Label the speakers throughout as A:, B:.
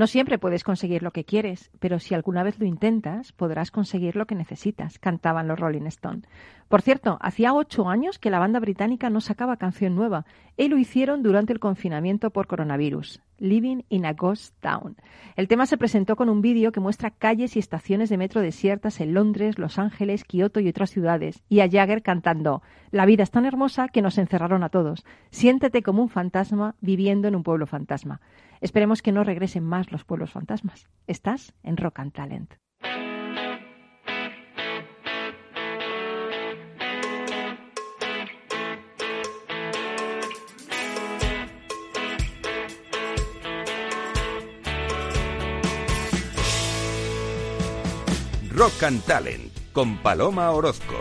A: No siempre puedes conseguir lo que quieres, pero si alguna vez lo intentas, podrás conseguir lo que necesitas, cantaban los Rolling Stones. Por cierto, hacía ocho años que la banda británica no sacaba canción nueva, y lo hicieron durante el confinamiento por coronavirus. Living in a Ghost Town. El tema se presentó con un vídeo que muestra calles y estaciones de metro desiertas en Londres, Los Ángeles, Kioto y otras ciudades, y a Jagger cantando La vida es tan hermosa que nos encerraron a todos. Siéntete como un fantasma viviendo en un pueblo fantasma. Esperemos que no regresen más los pueblos fantasmas. Estás en Rock and Talent.
B: And Talent con Paloma Orozco.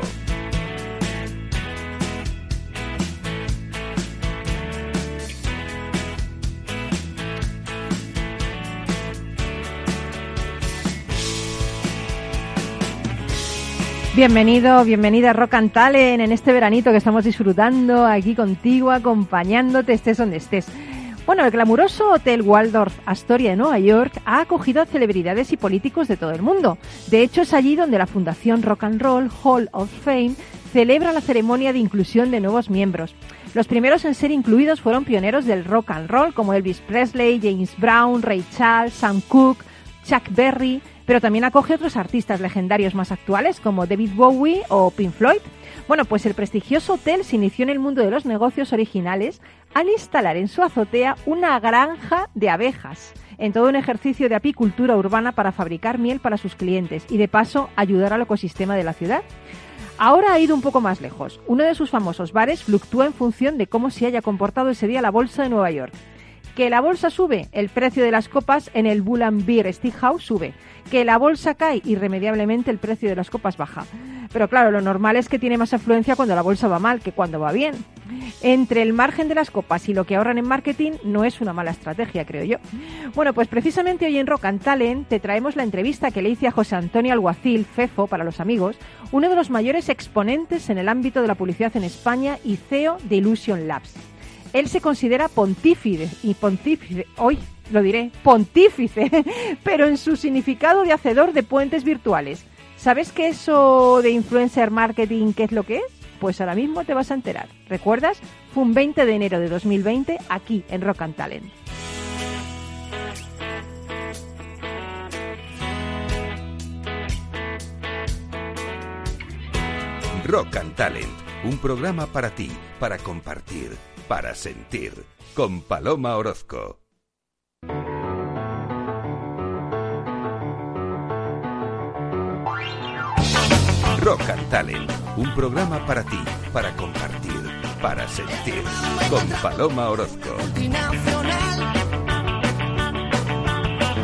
A: Bienvenido, bienvenida a Rock and Talent en este veranito que estamos disfrutando aquí contigo, acompañándote, estés donde estés. Bueno, el glamuroso Hotel Waldorf Astoria de Nueva York ha acogido a celebridades y políticos de todo el mundo. De hecho, es allí donde la Fundación Rock and Roll Hall of Fame celebra la ceremonia de inclusión de nuevos miembros. Los primeros en ser incluidos fueron pioneros del rock and roll como Elvis Presley, James Brown, Ray Charles, Sam Cooke, Chuck Berry, pero también acoge otros artistas legendarios más actuales como David Bowie o Pink Floyd. Bueno, pues el prestigioso hotel se inició en el mundo de los negocios originales al instalar en su azotea una granja de abejas, en todo un ejercicio de apicultura urbana para fabricar miel para sus clientes y de paso ayudar al ecosistema de la ciudad. Ahora ha ido un poco más lejos. Uno de sus famosos bares fluctúa en función de cómo se haya comportado ese día la bolsa de Nueva York. Que la bolsa sube, el precio de las copas en el Bull Beer Steakhouse sube. Que la bolsa cae, irremediablemente el precio de las copas baja. Pero claro, lo normal es que tiene más afluencia cuando la bolsa va mal que cuando va bien. Entre el margen de las copas y lo que ahorran en marketing no es una mala estrategia, creo yo. Bueno, pues precisamente hoy en Rock and Talent te traemos la entrevista que le hice a José Antonio Alguacil, FEFO para los amigos, uno de los mayores exponentes en el ámbito de la publicidad en España y CEO de Illusion Labs. Él se considera pontífice y pontífice, hoy lo diré, pontífice, pero en su significado de hacedor de puentes virtuales. ¿Sabes qué eso de influencer marketing, qué es lo que es? Pues ahora mismo te vas a enterar. ¿Recuerdas? Fue un 20 de enero de 2020 aquí en Rock and Talent.
B: Rock and Talent, un programa para ti, para compartir para sentir con Paloma Orozco. Rock Talent, un programa para ti, para compartir, para sentir con Paloma Orozco.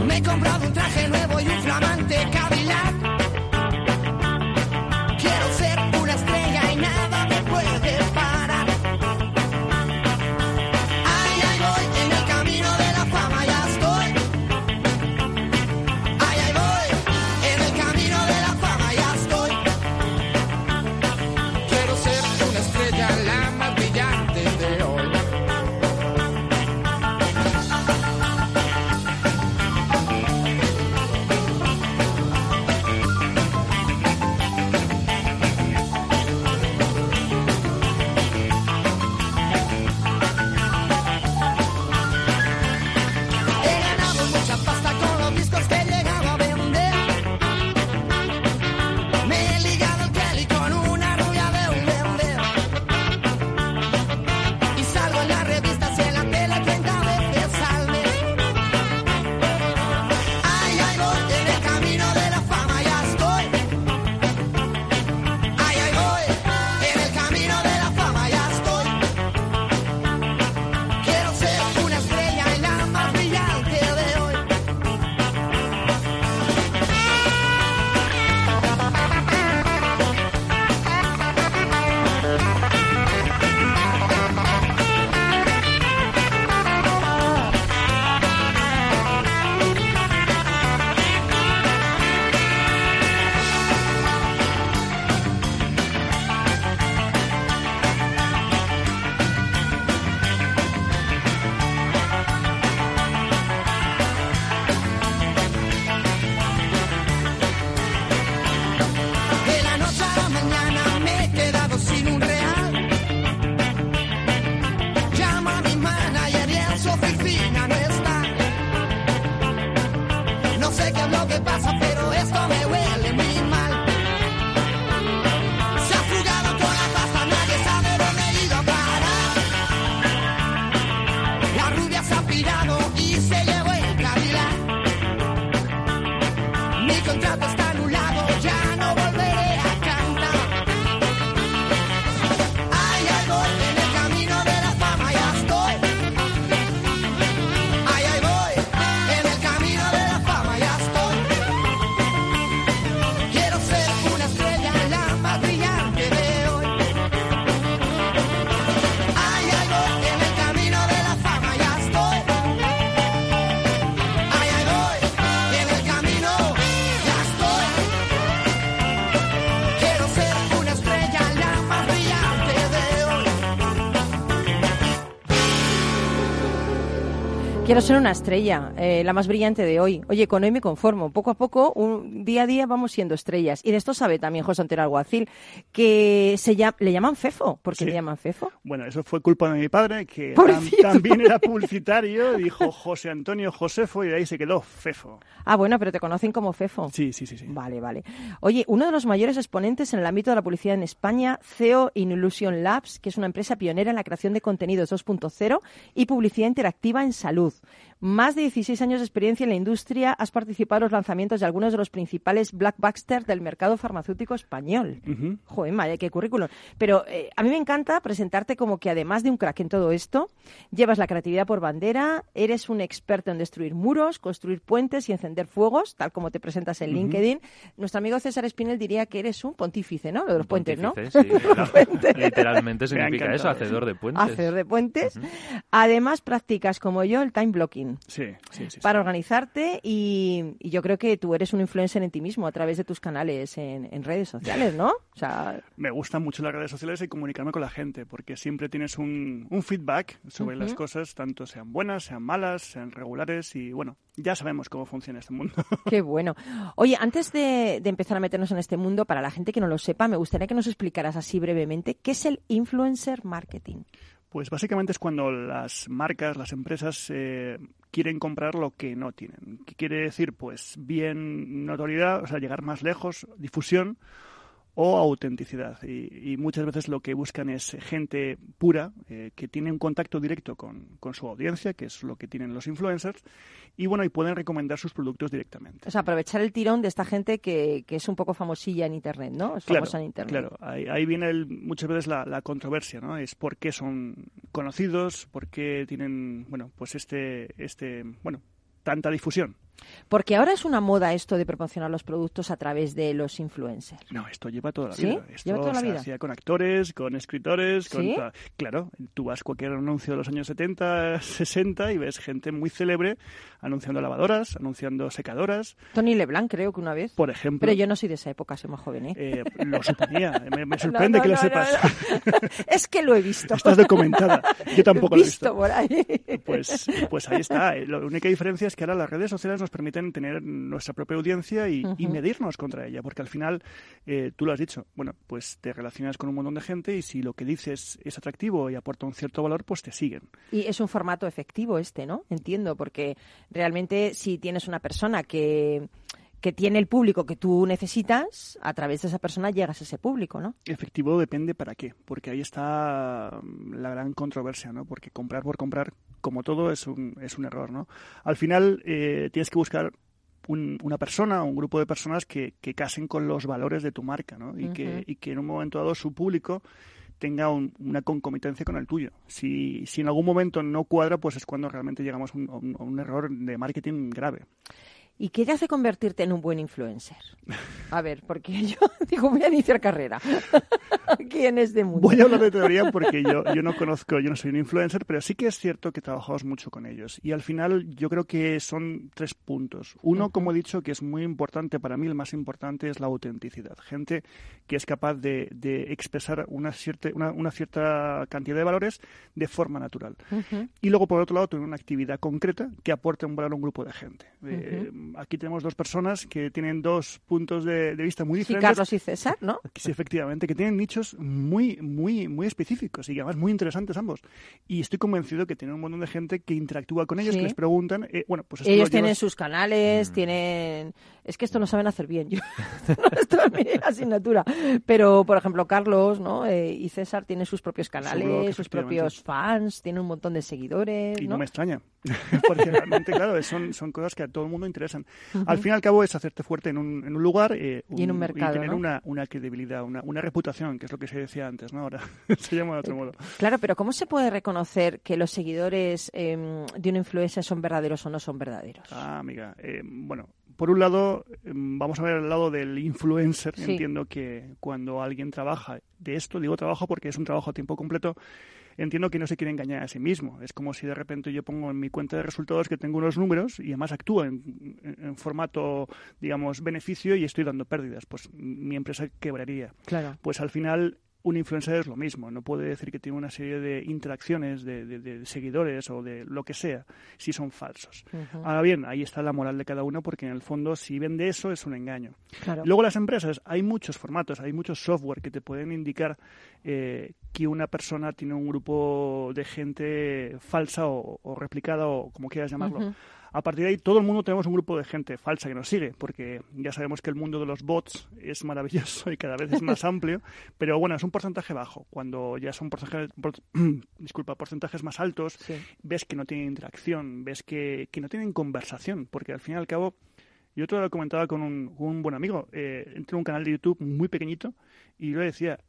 B: Me he comprado un traje nuevo y un flamante
C: ser una estrella,
A: eh, la más brillante de hoy. Oye, con hoy me conformo. Poco a poco, un día a día vamos siendo estrellas. Y de esto sabe también José Antero Alguacil, que se llama, le llaman Fefo. ¿Por qué
D: Sí.
A: le llaman Fefo?
D: Bueno, eso fue culpa de mi padre, que tam- también era publicitario, dijo José Antonio Josefo y de ahí se quedó Fefo.
A: Ah, bueno, pero te conocen como Fefo.
D: Sí, sí, sí, sí.
A: Vale, vale. Oye, uno de los mayores exponentes en el ámbito de la publicidad en España, CEO in Illusion Labs, que es una empresa pionera en la creación de contenidos 2.0 y publicidad interactiva en salud. Más de 16 años de experiencia en la industria, has participado en los lanzamientos de algunos de los principales blackbusters del mercado farmacéutico español. Joder, madre, qué currículum. Pero eh, a mí me encanta presentarte como que además de un crack en todo esto, llevas la creatividad por bandera, eres un experto en destruir muros, construir puentes y encender fuegos, tal como te presentas en LinkedIn. Nuestro amigo César Espinel diría que eres un pontífice, ¿no? Lo de los puentes, ¿no?
E: Pontífice, sí, literalmente significa eso, hacedor de puentes.
A: Hacedor de puentes. Además, practicas como yo el time blocking
D: Sí, sí, sí.
A: para
D: sí.
A: organizarte y, y yo creo que tú eres un influencer en ti mismo a través de tus canales en, en redes sociales, ¿no? O sea,
D: Me gustan mucho las redes sociales y comunicarme con la gente, porque siempre tienes un, un feedback sobre las cosas, tanto sean buenas, sean malas, sean regulares y bueno, ya sabemos cómo funciona este mundo.
A: Qué bueno. Oye, antes de, de empezar a meternos en este mundo, para la gente que no lo sepa, me gustaría que nos explicaras así brevemente qué es el influencer marketing.
D: Pues básicamente es cuando las marcas, las empresas eh, quieren comprar lo que no tienen. ¿Qué quiere decir? Pues bien notoriedad, o sea, llegar más lejos, difusión o autenticidad. Y, y muchas veces lo que buscan es gente pura, eh, que tiene un contacto directo con, con su audiencia, que es lo que tienen los influencers, y bueno, y pueden recomendar sus productos directamente.
A: O sea, aprovechar el tirón de esta gente que, que es un poco famosilla en Internet, ¿no? Es
D: Claro,
A: famosa en Internet.
D: claro. Ahí, ahí viene el- muchas veces la, la controversia, ¿no? Es por qué son conocidos, por qué tienen, bueno, pues este, este, bueno, tanta difusión.
A: Porque ahora es una moda esto de promocionar los productos a través de los influencers.
D: No, esto lleva toda la
A: ¿Sí?
D: vida. Esto
A: ¿Lleva toda la
D: se
A: vida?
D: hacía con actores, con escritores, con claro, tú vas a cualquier anuncio de los años 70, 60 y ves gente muy célebre anunciando lavadoras, anunciando secadoras,
A: Tony Leblanc, creo que una vez.
D: por ejemplo.
A: Pero yo no soy de esa época, soy más joven, ¿eh?
D: Eh, lo suponía. Me, me
A: No,
D: sorprende
A: no,
D: que lo
A: no,
D: sepas.
A: no, no. es que lo he visto.
D: Estás documentada. Yo tampoco lo he
A: visto por ahí.
D: Pues, pues ahí está. Eh, La única diferencia es que ahora las redes sociales nos permiten tener nuestra propia audiencia y, y
A: Ujú.
D: medirnos contra ella, porque al final, eh, tú lo has dicho, bueno, pues te relacionas con un montón de gente y si lo que dices es atractivo y aporta un cierto valor, pues te siguen.
A: Y es un formato efectivo este, ¿no? Entiendo, porque realmente si tienes una persona que, que tiene el público que tú necesitas, a través de esa persona llegas a ese público, ¿no?
D: Efectivo depende para qué, porque ahí está mm, la gran controversia, ¿no? Porque comprar por comprar, como todo, es un, es un error, ¿no? Al final eh, tienes que buscar un- una persona, un grupo de personas que, que casen con los valores de tu marca, ¿no? Y, que, y que en un momento dado su público tenga un- una concomitancia con el tuyo. Si, si en algún momento no cuadra, pues es cuando realmente llegamos un- a un error de marketing grave.
A: ¿Y qué te hace convertirte en un buen influencer? A ver, porque yo digo, voy a iniciar carrera. ¿Quién es de mundo?
D: Voy a hablar de teoría porque yo, yo no conozco, yo no soy un influencer, pero sí que es cierto que trabajamos mucho con ellos. Y al final yo creo que son tres puntos. Uno, como he dicho, que es muy importante para mí, el más importante es la autenticidad. Gente que es capaz de, de expresar una cierta, una, una cierta cantidad de valores de forma natural. Y luego, por otro lado, tener una actividad concreta que aporte un valor a un grupo de gente. Eh, aquí tenemos dos personas que tienen dos puntos de, de vista muy
A: Sí,
D: diferentes.
A: Carlos y César, ¿no?
D: Sí, efectivamente, que tienen nichos muy, muy, muy específicos y además muy interesantes ambos. Y estoy convencido que tienen un montón de gente que interactúa con ellos,
A: Sí.
D: que les preguntan. eh, bueno, pues esto
A: Ellos
D: lo
A: tienen
D: llevas-
A: sus canales, tienen... Es que esto lo saben hacer bien. Yo... no, esto es mi asignatura. Pero, por ejemplo, Carlos ¿no? Eh, y César tienen sus propios canales,
D: blog,
A: sus propios fans, tienen un montón de seguidores,
D: Y no
A: ¿no?
D: me extraña, porque realmente, claro, son, son cosas que a todo el mundo interesan. Al fin y al cabo es hacerte fuerte en un, en un lugar eh,
A: Y en un mercado,
D: tener
A: ¿no?
D: una, una credibilidad, una, una reputación, que es lo que se decía antes, ¿no? Ahora se llama de otro modo.
A: Claro, pero ¿cómo se puede reconocer que los seguidores eh, de una influencer son verdaderos o no son verdaderos?
D: Ah, amiga. eh, bueno, por un lado, eh, vamos a ver el lado del influencer.
A: Sí.
D: Entiendo que cuando alguien trabaja de esto, digo trabajo porque es un trabajo a tiempo completo, entiendo que no se quiere engañar a sí mismo. Es como si de repente yo pongo en mi cuenta de resultados que tengo unos números y además actúo en formato, digamos, beneficio y estoy dando pérdidas. Pues mi empresa quebraría.
A: Claro.
D: Pues al final un influencer es lo mismo, no puede decir que tiene una serie de interacciones, de, de- de seguidores o de lo que sea, si son falsos. Ahora bien, ahí está la moral de cada uno porque en el fondo si vende eso es un engaño.
A: Claro.
D: Luego las empresas, hay muchos formatos, hay muchos software que te pueden indicar eh, que una persona tiene un grupo de gente falsa o, o replicada o como quieras llamarlo. A partir de ahí, todo el mundo tenemos un grupo de gente falsa que nos sigue, porque ya sabemos que el mundo de los bots es maravilloso y cada vez es más amplio, pero bueno, es un porcentaje bajo. Cuando ya son porcentajes, por- disculpa, porcentajes más altos,
A: Sí.
D: ves que no tienen interacción, ves que, que no tienen conversación, porque al fin y al cabo, yo otro lo comentaba con un, con un buen amigo, eh, entré en un canal de YouTube muy pequeñito y yo le decía,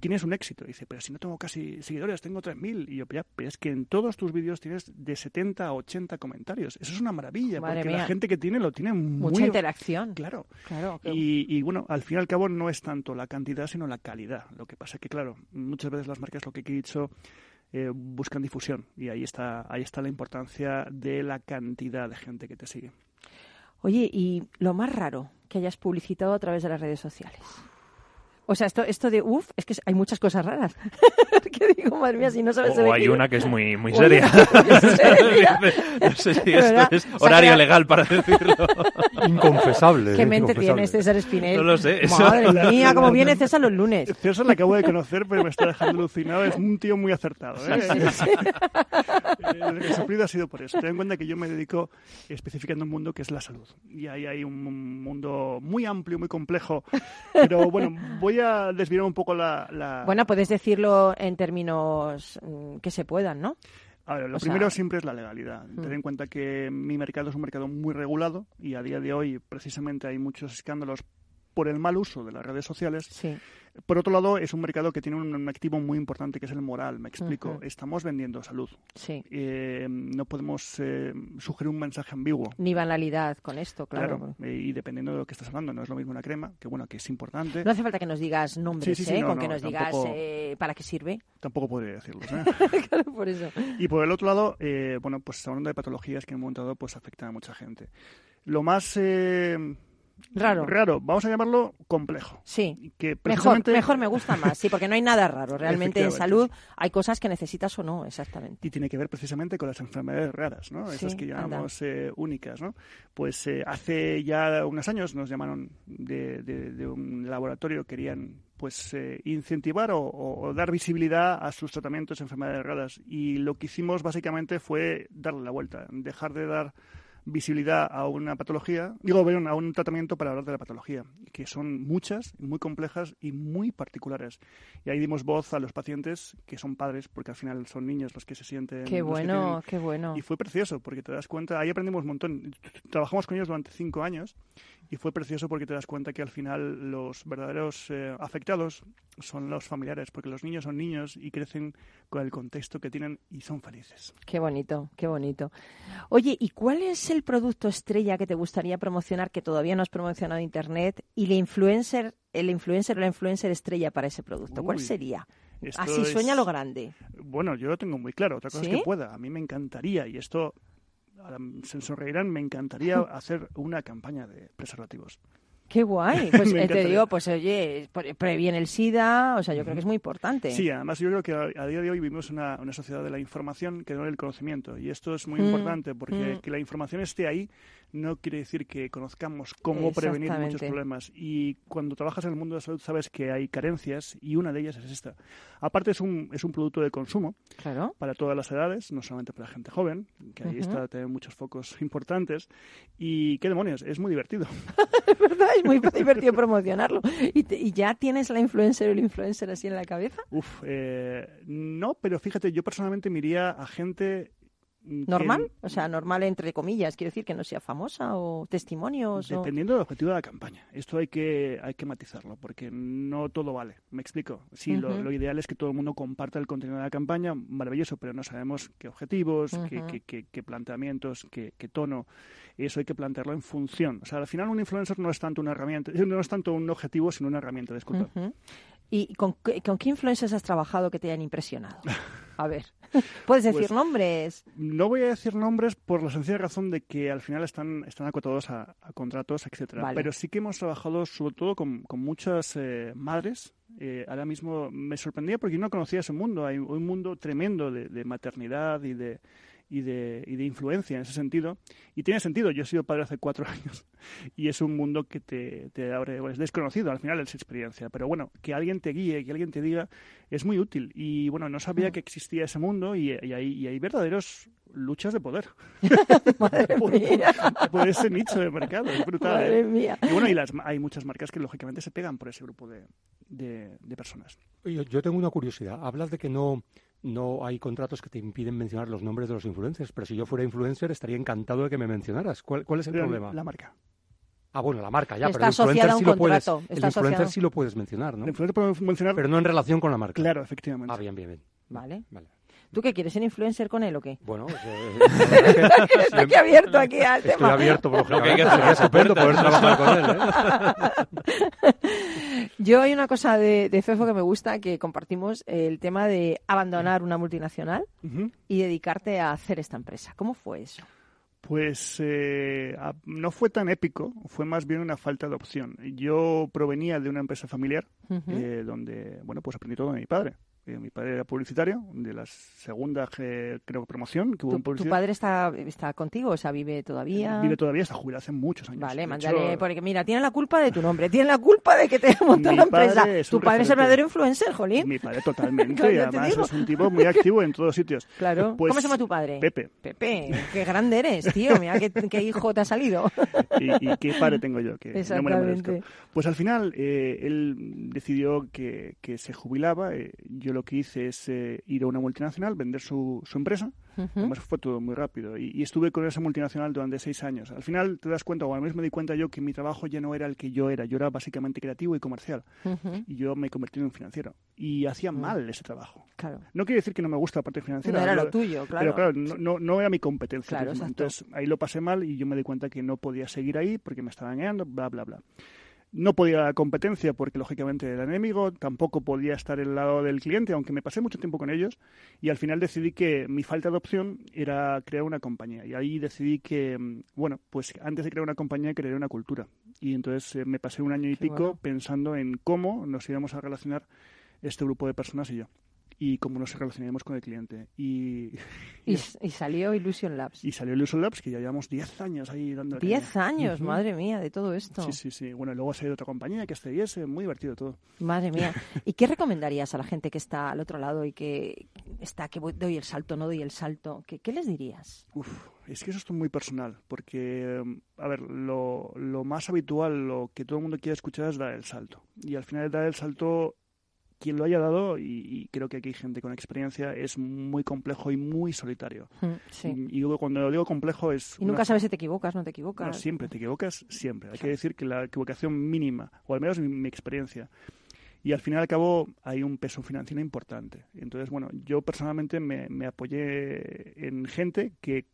D: tienes un éxito. Y dice, pero si no tengo casi seguidores, tengo 3.000. Y yo, ya, pero es que en todos tus vídeos tienes de 70 a 80 comentarios. Eso es una maravilla,
A: Madre
D: porque
A: mía.
D: la gente que tiene lo tiene muy...
A: Mucha interacción.
D: Claro.
A: Claro. que-
D: Y, y, bueno, al fin y al cabo no es tanto la cantidad, sino la calidad. Lo que pasa es que, claro, muchas veces las marcas lo que he dicho eh, buscan difusión y ahí está, ahí está la importancia de la cantidad de gente que te sigue.
A: Oye, y lo más raro que hayas publicitado a través de las redes sociales. O sea, esto, esto de uff, es que hay muchas cosas raras. que digo, madre mía, si no sabes
E: O hay una que es muy, muy seria.
A: seria.
E: no sé si
A: ¿Verdad?
E: esto es
A: O sea,
E: horario legal para decirlo.
F: Inconfesable.
A: ¿Qué
F: ¿eh?
A: mente
F: Inconfesable.
A: tienes, César Espinel?
E: No lo sé, eso-
A: Madre mía, cómo viene César los lunes.
D: César le acabo de conocer, pero me está dejando alucinado. Es un tío muy acertado. ¿eh? El resoplido ha sido por eso. Ten en cuenta que yo me dedico específicamente a un mundo que es la salud. Y ahí hay un mundo muy amplio, muy complejo. Pero bueno, voy a desviar un poco la... la-
A: Bueno, puedes decirlo en términos mm, que se puedan, ¿no?
D: A ver, lo
A: O sea-
D: primero siempre es la legalidad. Ten
A: Mm.
D: en cuenta que mi mercado es un mercado muy regulado y a día de hoy precisamente hay muchos escándalos por el mal uso de las redes sociales.
A: Sí.
D: Por otro lado, es un mercado que tiene un, un activo muy importante que es el moral. Me explico. Estamos vendiendo salud.
A: Sí.
D: Eh, no podemos eh, sugerir un mensaje ambiguo.
A: Ni banalidad con esto, claro.
D: Claro, y dependiendo de lo que estás hablando, no es lo mismo una crema, que bueno, que es importante,
A: No hace falta que nos digas nombres,
D: Sí,
A: ¿eh?
D: no,
A: Con que
D: no,
A: nos digas
D: tampoco-
A: para qué sirve.
D: tampoco podría decirlos. ¿eh?
A: claro, por eso.
D: Y por el otro lado, bueno, pues hablando de patologías que en un momento dado pues afectan a mucha gente. Lo más eh,
A: Raro.
D: raro, vamos a llamarlo complejo.
A: Sí.
D: Que
A: Mejor,
D: precisamente-
A: mejor me gusta más, sí, porque no hay nada raro. Realmente en salud hay cosas que necesitas o no, exactamente.
D: Y tiene que ver precisamente con las enfermedades raras, ¿no? Esas
A: Sí,
D: que
A: anda.
D: llamamos eh, únicas, ¿no? Pues eh, hace ya unos años nos llamaron de, de- de un laboratorio, querían pues eh, incentivar o, o- o dar visibilidad a sus tratamientos de enfermedades raras. Y lo que hicimos básicamente fue darle la vuelta, dejar de dar visibilidad a una patología, digo, perdón, a un tratamiento para hablar de la patología, que son muchas, muy complejas y muy particulares. Y ahí dimos voz a los pacientes, que son padres, porque al final son niños los que se sienten...
A: Qué bueno, qué bueno.
D: y fue precioso porque te das cuenta, ahí aprendimos un montón. Trabajamos con ellos durante cinco años y fue precioso porque te das cuenta que al final los verdaderos eh, afectados son los familiares, porque los niños son niños y crecen con el contexto que tienen y son felices.
A: Qué bonito, qué bonito. Oye, ¿y cuál es el producto estrella que te gustaría promocionar que todavía no has promocionado en internet y la influencer, el influencer o la influencer estrella para ese producto? ¿Cuál sería?
D: Esto
A: Así
D: es-
A: sueña lo grande.
D: Bueno, yo lo tengo muy claro. Otra cosa
A: ¿Sí?
D: es que pueda. A mí me encantaría, y esto ahora se sonreirán, me encantaría hacer una campaña de preservativos.
A: Qué guay. Pues eh, te digo, pues oye, pre- previene el SIDA, o sea, yo creo que es muy importante.
D: Sí, además yo creo que a, a día de hoy vivimos una, una sociedad de la información que no del conocimiento. Y esto es muy
A: Mm,
D: importante porque
A: mm.
D: que la información esté ahí no quiere decir que conozcamos cómo prevenir muchos problemas. Y cuando trabajas en el mundo de la salud sabes que hay carencias y una de ellas es esta. Aparte es un, es un producto de consumo
A: Claro.
D: para todas las edades, no solamente para la gente joven, que ahí está también muchos focos importantes. Y qué demonios, es muy divertido.
A: Es verdad, es muy divertido promocionarlo. ¿Y, te- y ya tienes la influencer o el influencer así en la cabeza?
D: Uf, eh, no, pero fíjate, yo personalmente me iría a gente...
A: ¿Normal? O sea, normal entre comillas, quiero decir que no sea famosa o testimonios o...
D: Dependiendo del objetivo de la campaña. Esto hay que, hay que matizarlo, porque no todo vale. ¿Me explico? Sí, lo, ideal es que todo el mundo comparta el contenido de la campaña, maravilloso, pero no sabemos qué objetivos, qué, qué- qué- qué planteamientos, qué, qué tono. Eso hay que plantearlo en función. O sea, al final un influencer no es tanto una herramienta, no es tanto un objetivo, sino una herramienta, disculpa.
A: Ujú. ¿Y con, con qué influencers has trabajado que te hayan impresionado? A ver, puedes decir
D: Pues-
A: nombres.
D: No voy a decir nombres por la sencilla razón de que al final están, están acotados a, a contratos, etcétera.
A: Vale.
D: Pero sí que hemos trabajado sobre todo con, con muchas eh, madres. Eh, ahora mismo me sorprendía porque yo no conocía ese mundo. Hay un mundo tremendo de, de maternidad y de, y, de, y de influencia en ese sentido. Y tiene sentido. Yo he sido padre hace cuatro años y es un mundo que te, te abre, bueno, es desconocido, al final es experiencia. Pero bueno, que alguien te guíe, que alguien te diga, es muy útil. Y bueno, no sabía
A: Mm.
D: que existía ese mundo y, y hay, y hay verdaderos luchas de poder
A: Madre
D: por,
A: mía,
D: por- por ese nicho de mercado. Es brutal.
A: madre
D: ¿eh?
A: mía.
D: Y bueno, y las, hay muchas marcas que lógicamente se pegan por ese grupo de, de, de personas.
F: Yo, yo tengo una curiosidad. Hablas de que no, no hay contratos que te impiden mencionar los nombres de los influencers, pero si yo fuera influencer estaría encantado de que me mencionaras. ¿Cuál, cuál es el problema?
D: La marca.
F: Ah, bueno, la marca ya,
A: Está
F: pero el influencer sí lo puedes, el influencer sí lo puedes mencionar, ¿no?
D: El influencer puede mencionar.
F: Pero no en relación con la marca.
D: Claro, efectivamente.
F: Ah, bien, bien, bien.
A: Vale.
F: Vale.
A: ¿Tú qué quieres, ser influencer con él o qué?
F: Bueno, pues, eh,
A: Está aquí abierto aquí al
F: estoy
A: tema.
F: abierto, por
E: Lo que hay que hacer
F: Sería
E: es
F: estupendo poder trabajar con él, ¿eh?
A: Yo hay una cosa de, de Fefo que me gusta, que compartimos, el tema de abandonar una multinacional y dedicarte a hacer esta empresa. ¿Cómo fue eso?
D: Pues eh, a- no fue tan épico, fue más bien una falta de opción. Yo provenía de una empresa familiar eh, donde, bueno, pues aprendí todo de mi padre. Eh, mi padre era publicitario, de la segunda, ge- creo, promoción que hubo
A: ¿Tu,
D: en
A: tu
D: publicidad.
A: padre está, está contigo? O sea, ¿vive todavía?
D: Vive todavía, está jubilado hace muchos años.
A: Vale,
D: De
A: mándale,
D: hecho,
A: porque mira, tiene la culpa de tu nombre, tiene la culpa de que te
D: Mi
A: la empresa. Tu padre es el verdadero influencer, Jolín.
D: Mi padre totalmente,
A: Claro,
D: y además es un tipo muy activo en todos sitios.
A: Claro.
D: Pues,
A: ¿Cómo se llama tu padre?
D: Pepe.
A: Pepe, qué grande eres, tío. Mira qué, qué hijo te ha salido.
D: y, y qué padre tengo yo, que no me lo merezco. Pues al final eh, él decidió que, que se jubilaba. eh, yo lo que hice es eh, ir a una multinacional, vender su, su empresa.
A: Ujú.
D: Además fue todo muy rápido. Y, y estuve con esa multinacional durante seis años. Al final te das cuenta, o al menos me di cuenta yo, que mi trabajo ya no era el que yo era. Yo era básicamente creativo y comercial.
A: Ujú.
D: Y yo me convertí en un financiero. Y hacía
A: Mm.
D: mal ese trabajo.
A: Claro.
D: No quiere decir que no me gusta la parte financiera.
A: No era
D: yo-
A: lo tuyo, claro.
D: Pero claro, no, no, no era mi competencia.
A: Claro.
D: Entonces ahí lo pasé mal y yo me di cuenta que no podía seguir ahí porque me estaban engañando, bla, bla, bla. No podía la competencia porque lógicamente era enemigo, tampoco podía estar al lado del cliente, aunque me pasé mucho tiempo con ellos y al final decidí que mi falta de opción era crear una compañía y ahí decidí que, mm, bueno, pues antes de crear una compañía crearía una cultura y entonces eh, me pasé un año y
A: Qué
D: pico
A: bueno.
D: pensando en cómo nos íbamos a relacionar este grupo de personas y yo y cómo nos relacionaríamos con el cliente y,
A: Y, y salió Illusion Labs.
D: y salió Illusion Labs, que ya llevamos 10 años ahí dando
A: Diez años,
D: Ujú.
A: madre mía, de todo esto.
D: Sí, sí, sí. Bueno, luego ha salido otra compañía que es muy divertido todo.
A: Madre mía. ¿Y qué recomendarías a la gente que está al otro lado y que está, que voy- doy el salto, no doy el salto? ¿Qué, qué les dirías?
D: Uf, es que eso es muy personal, porque, mm, a ver, lo, lo más habitual, lo que todo el mundo quiere escuchar es dar el salto. Y al final dar el salto, quien lo haya dado, y, y creo que aquí hay gente con experiencia, es muy complejo y muy solitario.
A: Mm, Sí.
D: Y digo, cuando lo digo complejo es...
A: Y nunca
D: una-
A: sabes si te equivocas, no te
D: No,
A: equivocas.
D: siempre, te equivocas siempre. Hay que decir que la equivocación mínima, o al menos mi, mi experiencia, y al final y al cabo hay un peso financiero importante. Entonces, bueno, yo personalmente me, me apoyé en gente que,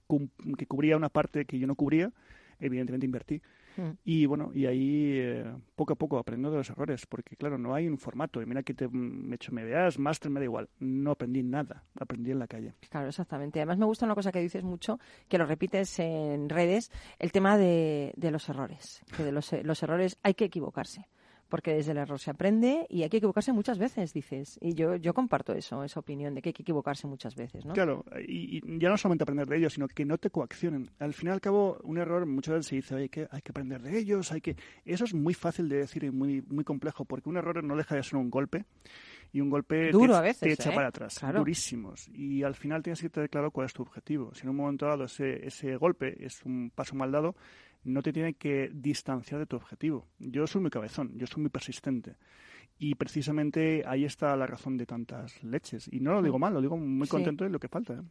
D: que cubría una parte que yo no cubría, evidentemente invertí.
A: Mm.
D: Y bueno, y ahí eh, poco a poco aprendo de los errores, porque claro, no hay un formato. Y mira que te me he hecho MBAs, máster, me da igual. No aprendí nada, aprendí en la calle.
A: Claro, exactamente. Además me gusta una cosa que dices mucho, que lo repites en redes, el tema de, de los errores. Que de los, los errores hay que equivocarse. Porque desde el error se aprende y hay que equivocarse muchas veces, dices. Y yo, yo comparto eso, esa opinión de que hay que equivocarse muchas veces, ¿no?
D: Claro, y, y ya no solamente aprender de ellos, sino que no te coaccionen. Al fin y al cabo, un error muchas veces se dice, oye, que hay que aprender de ellos, hay que... Eso es muy fácil de decir y muy, muy complejo, porque un error no deja de ser un golpe y un golpe
A: Duro
D: te,
A: a veces,
D: te echa
A: ¿eh?
D: para atrás,
A: Claro.
D: durísimos. Y al final tienes que tener claro cuál es tu objetivo. Si en un momento dado ese, ese golpe es un paso mal dado, no te tiene que distanciar de tu objetivo. Yo soy muy cabezón, yo soy muy persistente. Y precisamente ahí está la razón de tantas leches. Y no lo digo mal, lo digo muy
A: Sí.
D: contento de lo que falta. ¿eh?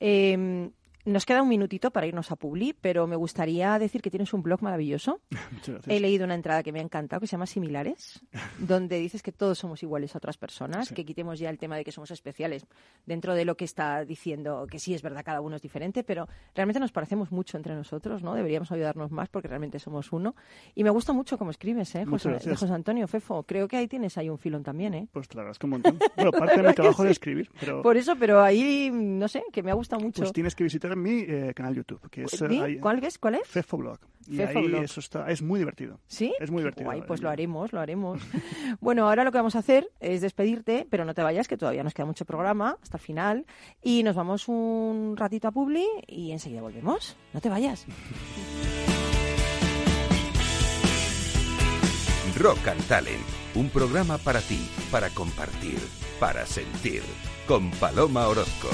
A: Eh, nos queda un minutito para irnos a Publi, pero me gustaría decir que tienes un blog maravilloso. He leído una entrada que me ha encantado que se llama Similares, donde dices que todos somos iguales a otras personas,
D: Sí.
A: que quitemos ya el tema de que somos especiales dentro de lo que está diciendo, que sí es verdad, cada uno es diferente, pero realmente nos parecemos mucho entre nosotros, ¿no? Deberíamos ayudarnos más porque realmente somos uno. Y me gusta mucho cómo escribes, ¿eh? José, Antonio Fefo. Creo que ahí tienes ahí un filón también, ¿eh?
D: Pues te lo agradezco un montón. Bueno, parte de mi
A: ¿Verdad que
D: trabajo de escribir, pero
A: Por eso, pero ahí, no sé, que me ha gustado mucho.
D: pues tienes que visitar mi eh, canal YouTube, que es eh,
A: ¿Di?
D: ahí-
A: ¿Cuál es? ¿Cuál es?
D: Fefo Blog. Y ahí
A: Blog.
D: eso está, es muy divertido.
A: ¿Sí?
D: Es muy divertido.
A: Guay, pues lo haremos, lo haremos. bueno, ahora lo que vamos a hacer es despedirte, pero no te vayas, que todavía nos queda mucho programa hasta el final. Y nos vamos un ratito a Publi y enseguida volvemos. No te vayas.
B: Rock and Talent, un programa para ti, para compartir, para sentir, con Paloma Orozco.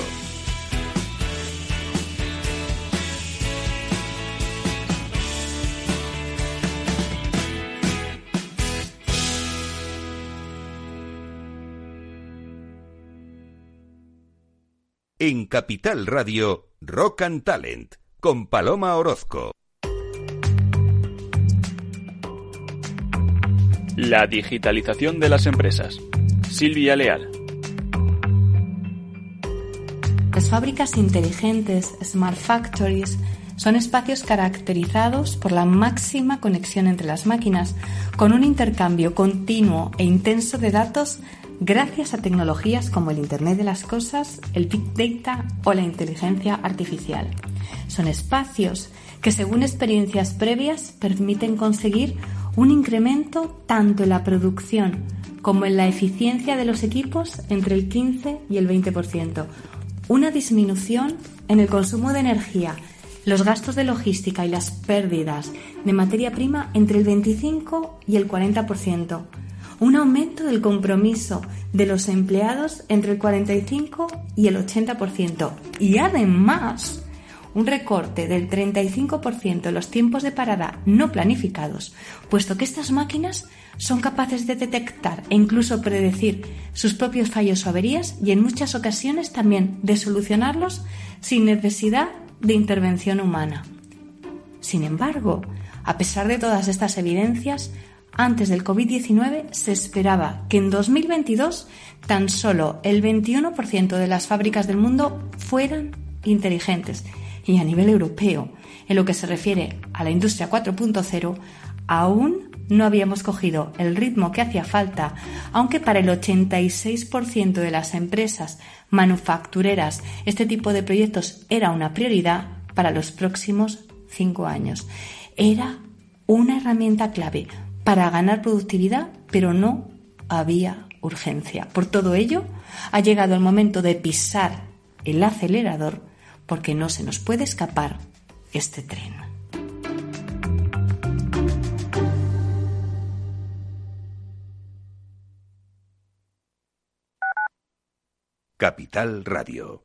B: En Capital Radio, Rock and Talent, con Paloma Orozco.
E: La digitalización de las empresas. Silvia Leal.
G: Las fábricas inteligentes, smart factories, son espacios caracterizados por la máxima conexión entre las máquinas, con un intercambio continuo e intenso de datos gracias a tecnologías como el Internet de las Cosas, el Big Data o la inteligencia artificial. Son espacios que, según experiencias previas, permiten conseguir un incremento tanto en la producción como en la eficiencia de los equipos entre el 15 y el 20%, una disminución en el consumo de energía, los gastos de logística y las pérdidas de materia prima entre el 25 y el 40%, un aumento del compromiso de los empleados entre el 45 y el 80% y además un recorte del 35% en los tiempos de parada no planificados, puesto que estas máquinas son capaces de detectar e incluso predecir sus propios fallos o averías y en muchas ocasiones también de solucionarlos sin necesidad de intervención humana. Sin embargo, a pesar de todas estas evidencias, antes del COVID-19 se esperaba que en 2022 tan solo el 21% de las fábricas del mundo fueran inteligentes y a nivel europeo, en lo que se refiere a la industria 4.0, aún no habíamos cogido el ritmo que hacía falta, aunque para el 86% de las empresas manufactureras este tipo de proyectos era una prioridad para los próximos cinco años. Era una herramienta clave para ganar productividad, pero no había urgencia. Por todo ello, ha llegado el momento de pisar el acelerador porque no se nos puede escapar este tren.
B: Capital Radio.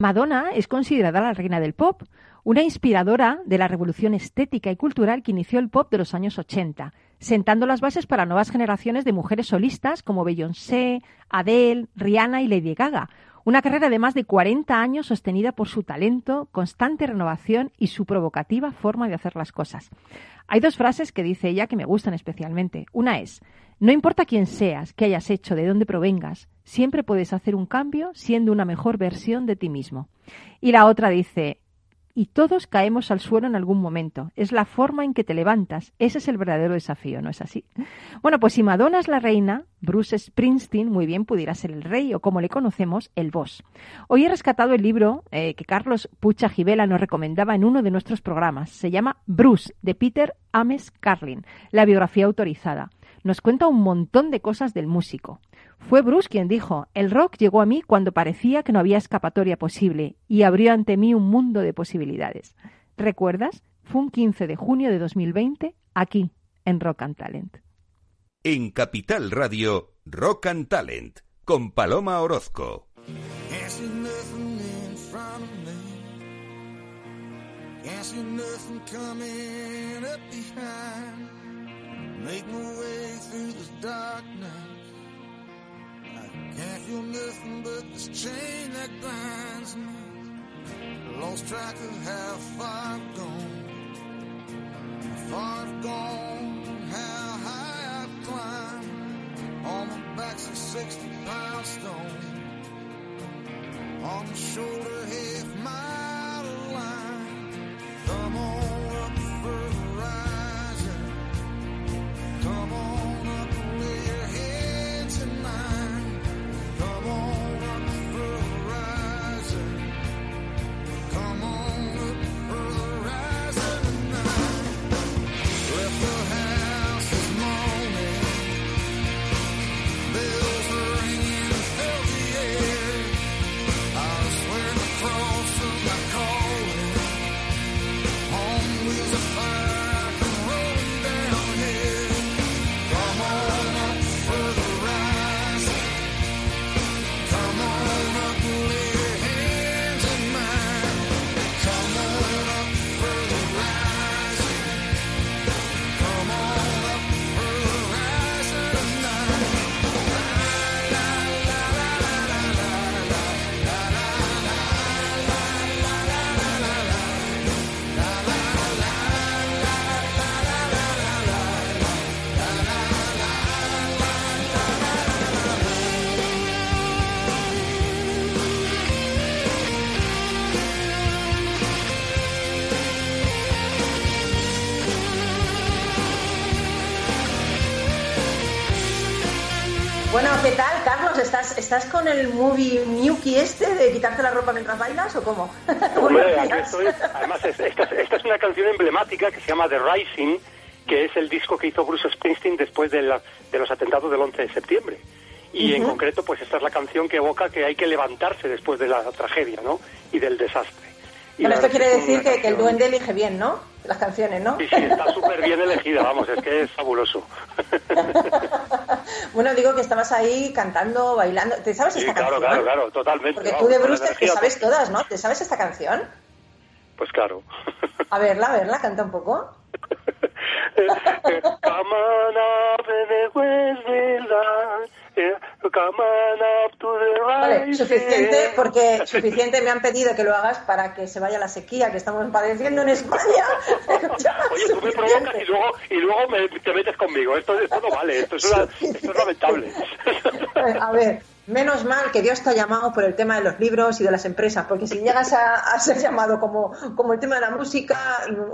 A: Madonna es considerada la reina del pop, una inspiradora de la revolución estética y cultural que inició el pop de los años 80, sentando las bases para nuevas generaciones de mujeres solistas como Beyoncé, Adele, Rihanna y Lady Gaga. Una carrera de más de 40 años sostenida por su talento, constante renovación y su provocativa forma de hacer las cosas. Hay dos frases que dice ella que me gustan especialmente. Una es, no importa quién seas, qué hayas hecho, de dónde provengas, siempre puedes hacer un cambio siendo una mejor versión de ti mismo. Y la otra dice, y todos caemos al suelo en algún momento. Es la forma en que te levantas. Ese es el verdadero desafío, ¿no es así? Bueno, pues si Madonna es la reina, Bruce Springsteen muy bien pudiera ser el rey o como le conocemos, el boss. Hoy he rescatado el libro eh, que Carlos Pucha Givela nos recomendaba en uno de nuestros programas. Se llama Bruce, de Peter Ames Carlin, la biografía autorizada nos cuenta un montón de cosas del músico. Fue Bruce quien dijo, el rock llegó a mí cuando parecía que no había escapatoria posible y abrió ante mí un mundo de posibilidades. ¿Recuerdas? Fue un 15 de junio de 2020, aquí, en Rock and Talent.
B: En Capital Radio, Rock and Talent, con Paloma Orozco. make my way through this darkness. I can't feel nothing but this chain that binds me. Lost track of how far I've gone, how far I've gone, how high I've climbed. On my back's a 60 pound stone, on the shoulder half mile line. Come on
H: ¿Estás, ¿Estás con el movie Miyuki este de quitarte la ropa mientras bailas o cómo?
I: Hombre, aquí estoy. Además, esta, esta, es una canción emblemática que se llama The Rising, que es el disco que hizo Bruce Springsteen después de, la, de los atentados del 11 de septiembre. Y en concreto, pues esta es la canción que evoca que hay que levantarse después de la tragedia, ¿no? Y del desastre.
H: Bueno, esto quiere decir que, que, el duende elige bien, ¿no? Las canciones, ¿no?
I: Sí, sí, está súper bien elegida, vamos, es que es fabuloso.
H: bueno, digo que estabas ahí cantando, bailando. ¿Te sabes esta
I: claro,
H: canción?
I: Claro, claro, totalmente.
H: Porque tú de Bruce te sabes todas, ¿no? ¿Te sabes esta canción?
I: Pues claro.
H: A verla, a verla, canta un poco. Vale, suficiente, porque suficiente me han pedido que lo hagas para que se vaya la sequía que estamos padeciendo en España.
I: Oye, tú me provocas y luego, y luego me, te metes conmigo. Esto, esto no vale, esto es, una, esto es lamentable.
H: A ver, menos mal que Dios te ha llamado por el tema de los libros y de las empresas, porque si llegas a, a ser llamado como, como el tema de la música,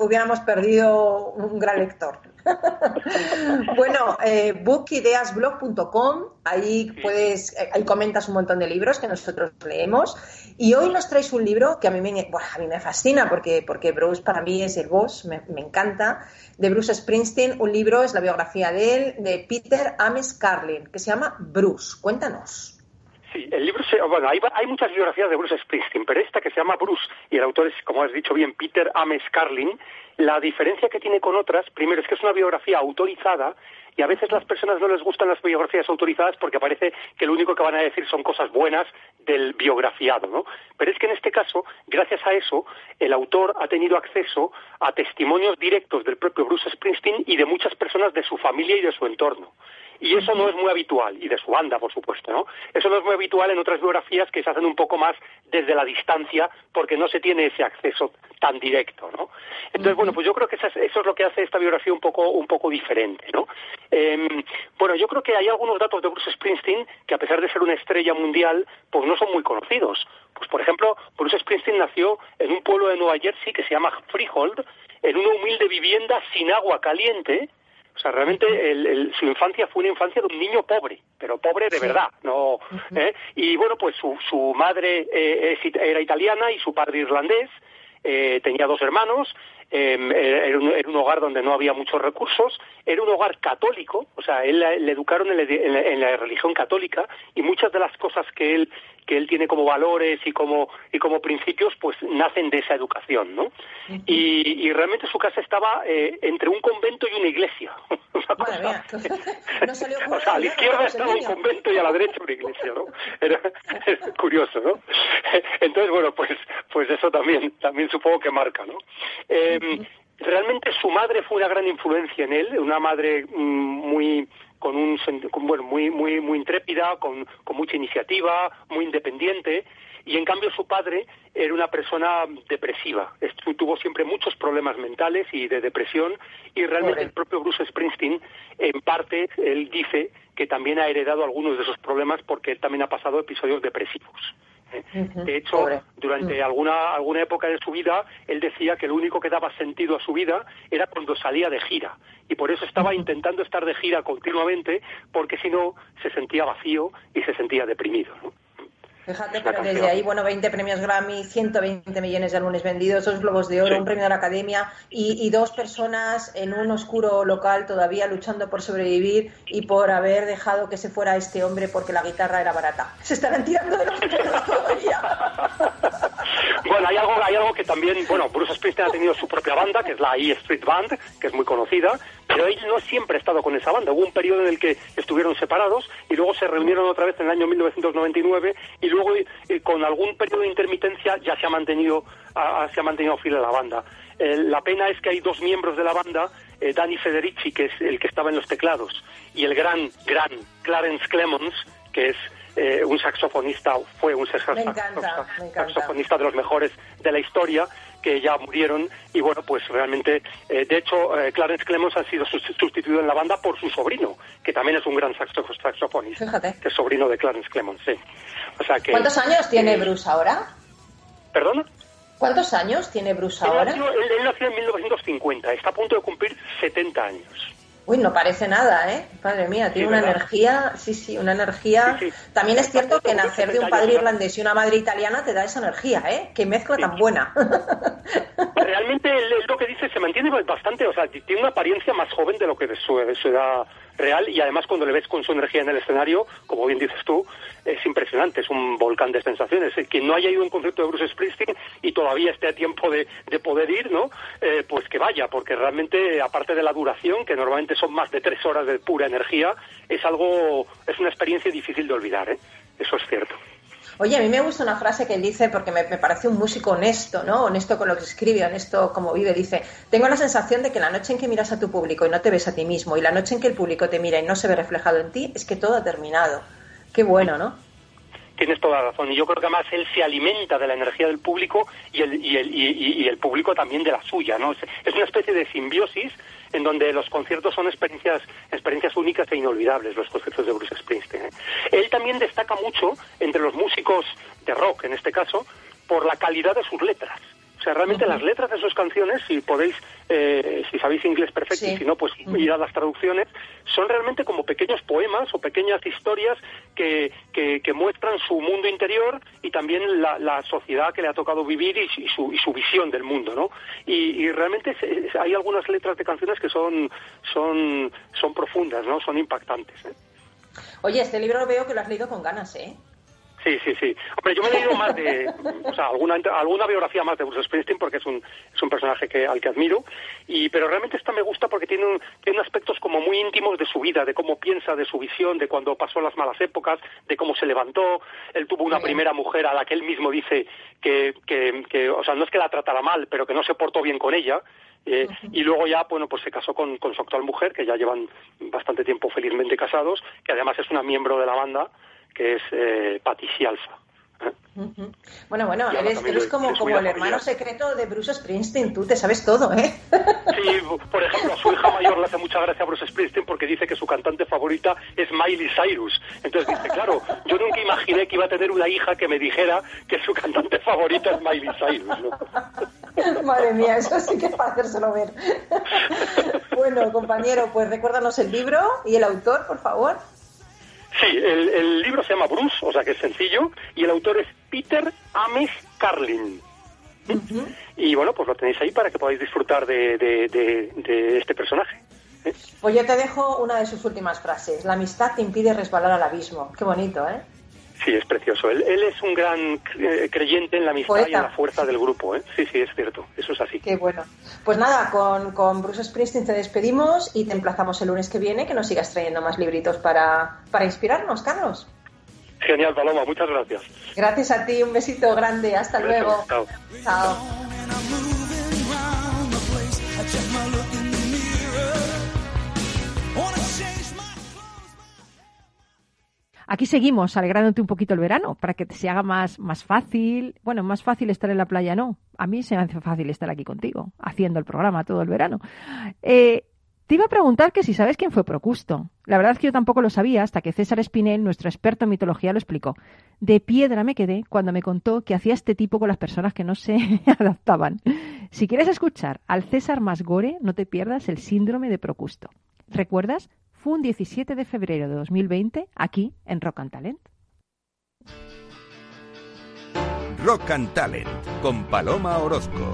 H: hubiéramos perdido un gran lector. bueno, eh, bookideasblog.com, ahí puedes, eh, ahí comentas un montón de libros que nosotros leemos. Y hoy nos traes un libro que a mí me, bueno, a mí me fascina porque, porque Bruce para mí es el boss, me, me encanta, de Bruce Springsteen. Un libro es la biografía de él, de Peter Ames Carlin, que se llama Bruce. Cuéntanos.
I: Sí, el libro, se, bueno, hay, hay, muchas biografías de Bruce Springsteen, pero esta que se llama Bruce, y el autor es, como has dicho bien, Peter Ames Carlin, la diferencia que tiene con otras, primero, es que es una biografía autorizada, y a veces las personas no les gustan las biografías autorizadas porque parece que lo único que van a decir son cosas buenas del biografiado, ¿no? Pero es que en este caso, gracias a eso, el autor ha tenido acceso a testimonios directos del propio Bruce Springsteen y de muchas personas de su familia y de su entorno. Y eso no es muy habitual, y de su banda, por supuesto, ¿no? Eso no es muy habitual en otras biografías que se hacen un poco más desde la distancia porque no se tiene ese acceso tan directo, ¿no? Entonces, bueno, pues yo creo que eso es, lo que hace esta biografía un poco, un poco diferente, ¿no? Eh, bueno, yo creo que hay algunos datos de Bruce Springsteen que a pesar de ser una estrella mundial, pues no son muy conocidos. Pues, por ejemplo, Bruce Springsteen nació en un pueblo de Nueva Jersey que se llama Freehold, en una humilde vivienda sin agua caliente, o sea, realmente su infancia fue una infancia de un niño pobre, pero pobre de verdad, no. ¿eh? Y bueno, pues su, su madre eh, era italiana y su padre irlandés. Eh, tenía dos hermanos, em, era, un, hogar donde no había muchos recursos, era un hogar católico, o sea, él le educaron en la, religión católica y muchas de las cosas que él que él tiene como valores y como y como principios pues nacen de esa educación no y, realmente su casa estaba eh, entre un convento y una iglesia.
H: No salió
I: o sea a la izquierda estaba un convento y a la derecha una iglesia no era curioso no entonces bueno pues pues eso también también supongo que marca no eh, realmente su madre fue una gran influencia en él una madre mm, muy con un bueno muy muy muy intrépida con, con mucha iniciativa muy independiente y en cambio su padre era una persona depresiva. Tuvo siempre muchos problemas mentales y de depresión y realmente el propio Bruce Springsteen en parte él dice que también ha heredado algunos de esos problemas porque él también ha pasado episodios depresivos de hecho, durante mm. alguna, alguna época de su vida, él decía que lo único que daba sentido a su vida era cuando salía de gira. Y por eso estaba intentando estar de gira continuamente, porque si no, se sentía vacío y se sentía deprimido.
H: Fíjate, pero desde ahí, bueno, 20 premios Grammy, 120 millones de álbumes vendidos, dos globos de oro, un premio de la Academia y, dos personas en un oscuro local todavía luchando por sobrevivir y por haber dejado que se fuera este hombre porque la guitarra era barata. Se estarán tirando de los pelos todavía.
I: Bueno, hay algo, hay algo que también, bueno, Bruce Springsteen ha tenido su propia banda, que es la E Street Band, que es muy conocida, pero él no siempre ha estado con esa banda. Hubo un periodo en el que estuvieron separados y luego se reunieron otra vez en el año 1999 y luego eh, con algún periodo de intermitencia ya se ha mantenido, se ha mantenido fiel a la banda. Eh, la pena es que hay dos miembros de la banda, eh, Danny Federici, que es el que estaba en los teclados, y el gran, gran Clarence Clemons, que es un saxofonista, fue un saxofonista de los mejores de la historia, que ya murieron y bueno, pues realmente, eh, de hecho, eh, Clarence Clemons ha sido sustituido en la banda por su sobrino, que también es un gran saxofonista, Fíjate. que es sobrino de Clarence Clemons, sí.
H: O sea que, ¿Cuántos años tiene eh, Bruce ahora?
I: ¿Perdón?
H: ¿Cuántos años tiene Bruce ahora?
I: él, nació en 1950, está a punto de cumplir 70 años.
H: Uy, no parece nada, ¿eh? Madre mía, tiene una energía, sí, sí, una energía. También es cierto que nacer de un padre irlandés y una madre italiana te da esa energía, ¿eh? Qué mezcla tan buena.
I: Realmente lo que dice se mantiene bastante, o sea, tiene una apariencia más joven de lo que de su, de su edad real y además cuando le ves con su energía en el escenario, como bien dices tú, es impresionante, es un volcán de sensaciones. Que no haya ido un concierto de Bruce Springsteen y todavía esté a tiempo de, poder ir, ¿no? Eh, pues que vaya, porque realmente, aparte de la duración, que normalmente son más de tres horas de pura energía, es algo, es una experiencia difícil de olvidar, ¿eh? Eso es cierto.
H: Oye, a mí me gusta una frase que él dice, porque me, parece un músico honesto, ¿no? Honesto con lo que escribe, honesto como vive. Dice, tengo la sensación de que la noche en que miras a tu público y no te ves a ti mismo, y la noche en que el público te mira y no se ve reflejado en ti, es que todo ha terminado. Qué bueno, ¿no?
I: Tienes toda la razón. Y yo creo que además él se alimenta de la energía del público y el, y el, y, el público también de la suya, ¿no? Es, una especie de simbiosis en donde los conciertos son experiencias, experiencias únicas e inolvidables, los conciertos de Bruce Springsteen. ¿eh? Él también destaca mucho entre los músicos de rock, en este caso, por la calidad de sus letras sea, realmente las letras de sus canciones, si podéis, eh, si sabéis inglés perfecto y si no, pues ir a las traducciones, son realmente como pequeños poemas o pequeñas historias que, que, muestran su mundo interior y también la, la, sociedad que le ha tocado vivir y, su, y su visión del mundo, ¿no? Y, realmente hay algunas letras de canciones que son, son, son profundas, ¿no? Son impactantes. ¿eh?
H: Oye, este libro veo que lo has leído con ganas, ¿eh?
I: Sí, sí, sí. Hombre, yo me he leído más de, o sea, alguna, alguna biografía más de Bruce Springsteen porque es un, es un personaje que, al que admiro, y, pero realmente esta me gusta porque tiene, tiene aspectos como muy íntimos de su vida, de cómo piensa, de su visión, de cuando pasó las malas épocas, de cómo se levantó. Él tuvo una primera mujer a la que él mismo dice que, que, que, o sea, no es que la tratara mal, pero que no se portó bien con ella. Eh, y luego ya, bueno, pues se casó con, con su actual mujer, que ya llevan bastante tiempo felizmente casados, que además es una miembro de la banda que es eh, Alfa.
H: Bueno, bueno, eres, como, como el hermano secreto de Bruce Springsteen, tú te sabes todo, ¿eh?
I: Sí, por ejemplo, a su hija mayor le hace mucha gracia a Bruce Springsteen porque dice que su cantante favorita es Miley Cyrus. Entonces dice, claro, yo nunca imaginé que iba a tener una hija que me dijera que su cantante favorita es Miley Cyrus. ¿no?
H: Madre mía, eso sí que es para hacérselo ver. bueno, compañero, pues recuérdanos el libro y el autor, por favor.
I: Sí, el, libro se llama Bruce, o sea que es sencillo, y el autor es Peter Ames Carlin. Y bueno, pues lo tenéis ahí para que podáis disfrutar de, de, este personaje.
H: ¿eh? Pues yo te dejo una de sus últimas frases. La amistad te impide resbalar al abismo. Qué bonito, ¿eh?
I: Sí, es precioso. Él, es un gran eh, creyente en la amistad y en la fuerza del grupo. ¿eh? Sí, sí, es cierto. Eso es así.
H: Qué bueno. Pues nada, con, con Bruce Springsteen te despedimos y te emplazamos el lunes que viene que nos sigas trayendo más libritos para, para inspirarnos, Carlos.
I: Genial, Paloma. Muchas gracias.
H: Gracias a ti. Un besito grande. Hasta luego.
I: Chao.
H: Chao.
A: Aquí seguimos alegrándote un poquito el verano para que se haga más, más fácil. Bueno, más fácil estar en la playa no. A mí se me hace fácil estar aquí contigo, haciendo el programa todo el verano. Eh, te iba a preguntar que si sabes quién fue Procusto. La verdad es que yo tampoco lo sabía hasta que César Espinel, nuestro experto en mitología, lo explicó. De piedra me quedé cuando me contó que hacía este tipo con las personas que no se adaptaban. Si quieres escuchar al César más gore, no te pierdas el síndrome de Procusto. ¿Recuerdas? Fue un 17 de febrero de 2020 aquí en Rock and Talent.
J: Rock and Talent con Paloma Orozco.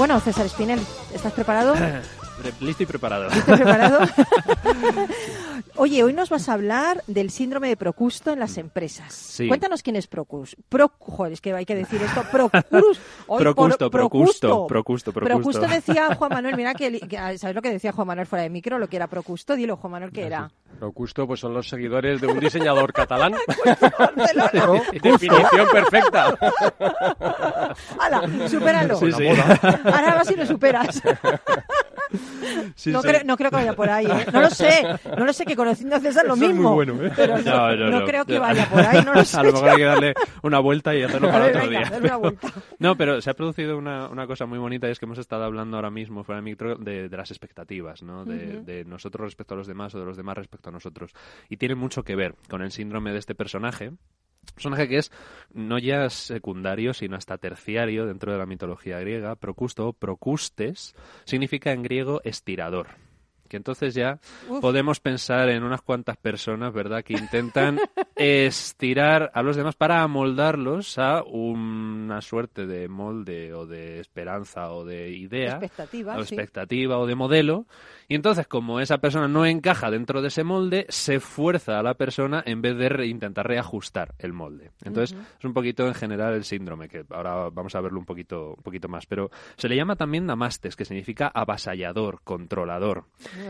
A: Bueno, César Spinel, ¿estás preparado?
K: Listo y preparado.
A: ¿Listo y preparado? Oye, hoy nos vas a hablar del síndrome de Procusto en las empresas.
K: Sí.
A: Cuéntanos quién es Procus. Pro, joder, es que hay que decir esto. Procurus. Hoy,
K: Procusto,
A: por-
K: Procusto, Procusto, Procusto.
A: Procusto decía Juan Manuel, mira que, que- ¿sabes lo que decía Juan Manuel fuera de micro? Lo que era Procusto, dilo Juan Manuel, ¿qué era?
L: Procusto, pues son los seguidores de un diseñador catalán.
A: Barcelona.
L: Definición perfecta.
A: ¡Hala! Supéralo.
K: Sí, sí.
A: Ahora vas y lo superas.
K: Sí,
A: no,
K: sí.
A: Creo, no creo que vaya por ahí, ¿eh? No lo sé. No lo sé, que conociendo a César lo
K: Eso
A: mismo.
K: bueno, ¿eh?
A: Pero no,
K: No, no,
A: no
K: no.
A: creo que vaya por ahí, no lo sé.
K: A lo mejor hay que darle una vuelta y hacerlo para otro
A: venga,
K: día. No, pero se ha producido una, una cosa muy bonita y es que hemos estado hablando ahora mismo fuera de micro de, de las expectativas, ¿no? De, de nosotros respecto a los demás o de los demás respecto a nosotros. Y tiene mucho que ver con el síndrome de este personaje. Personaje que es no ya secundario, sino hasta terciario dentro de la mitología griega. Procusto o procustes significa en griego estirador. Que entonces ya
M: Uf.
K: podemos pensar en unas cuantas personas, ¿verdad?, que intentan estirar a los demás para amoldarlos a una suerte de molde o de esperanza o de idea.
A: Expectativa,
K: o
A: sí.
K: expectativa o de modelo. Y entonces, como esa persona no encaja dentro de ese molde, se fuerza a la persona en vez de re- intentar reajustar el molde. Entonces,
M: Ujú.
K: es un poquito en general el síndrome, que ahora vamos a verlo un poquito, un poquito más. Pero se le llama también namastes, que significa avasallador, controlador.